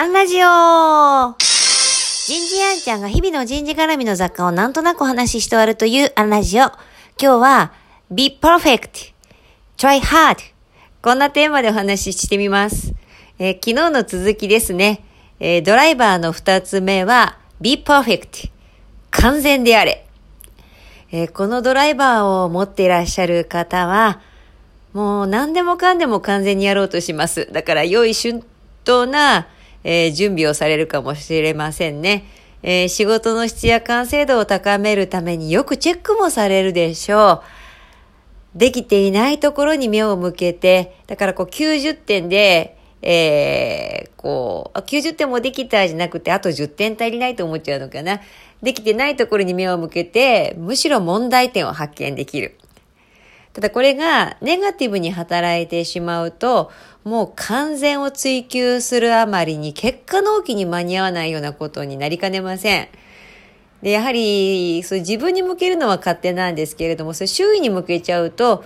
アンラジオ人事アンちゃんが日々の人事絡みの雑貨をなんとなくお話しして終わるというアンラジオ。今日は Be Perfect Try Hard こんなテーマでお話ししてみます。えー昨日の続きですね。えードライバーの二つ目は Be Perfect 完全であれ。えーこのドライバーを持っていらっしゃる方は、もう何でもかんでも完全にやろうとします。だから良い春闘な、えー準備をされるかもしれませんね。えー仕事の質や完成度を高めるためによくチェックもされるでしょう。できていないところに目を向けて、だからこう90点で、えーこう、90点もできたじゃなくて、あと10点足りないと思っちゃうのかな。できてないところに目を向けて、むしろ問題点を発見できる。ただこれがネガティブに働いてしまうと、もう完全を追求するあまりに結果納期に間に合わないようなことになりかねません。で、やはり、そう自分に向けるのは勝手なんですけれども、それ周囲に向けちゃうと、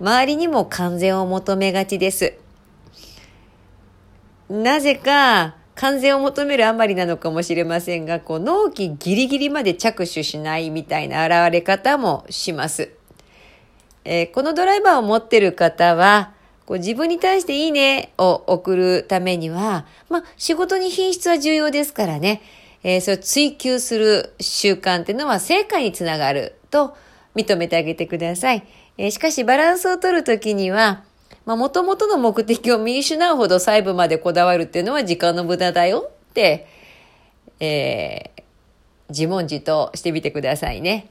周りにも完全を求めがちです。なぜか、完全を求めるあまりなのかもしれませんが、こう、納期ギリギリまで着手しないみたいな現れ方もします。えーこのドライバーを持ってる方は、こう自分に対していいねを送るためには、まあ、仕事に品質は重要ですからね、えーそれを追求する習慣っていうのは成果につながると認めてあげてください。えーしかしバランスを取るときには、まあ、元々の目的を見失うほど細部までこだわるっていうのは時間の無駄だよって、えー自問自答してみてくださいね。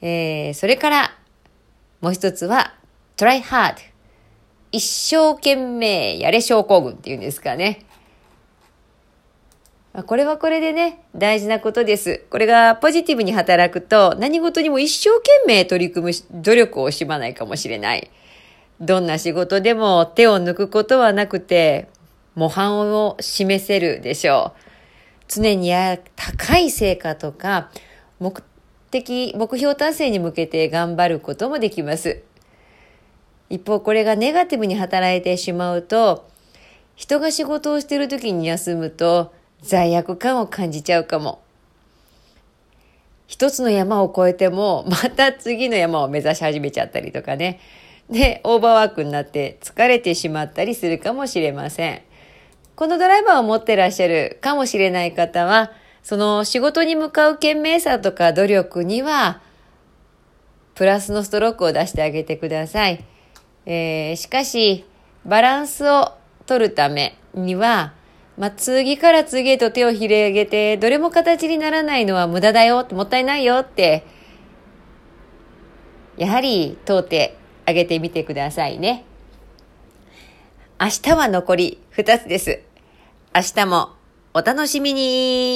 えーそれから、もう一つは、try hard。一生懸命やれ症候群っていうんですかね。まこれはこれでね、大事なことです。これがポジティブに働くと、何事にも一生懸命取り組む努力を惜しまないかもしれない。どんな仕事でも手を抜くことはなくて、模範を示せるでしょう。常にや高い成果とか、目的、目標達成に向けて頑張ることもできます。一方、これがネガティブに働いてしまうと、人が仕事をしている時に休むと罪悪感を感じちゃうかも。一つの山を越えても、また次の山を目指し始めちゃったりとかね。で、オーバーワークになって疲れてしまったりするかもしれません。このドライバーを持ってらっしゃるかもしれない方は、その仕事に向かう懸命さとか努力には、プラスのストロークを出してあげてください。えーしかし、バランスを取るためには、まあ、次から次へと手を広げて、どれも形にならないのは無駄だよ、もったいないよって、やはり問うてあげてみてくださいね。明日は残り2つです。明日もお楽しみに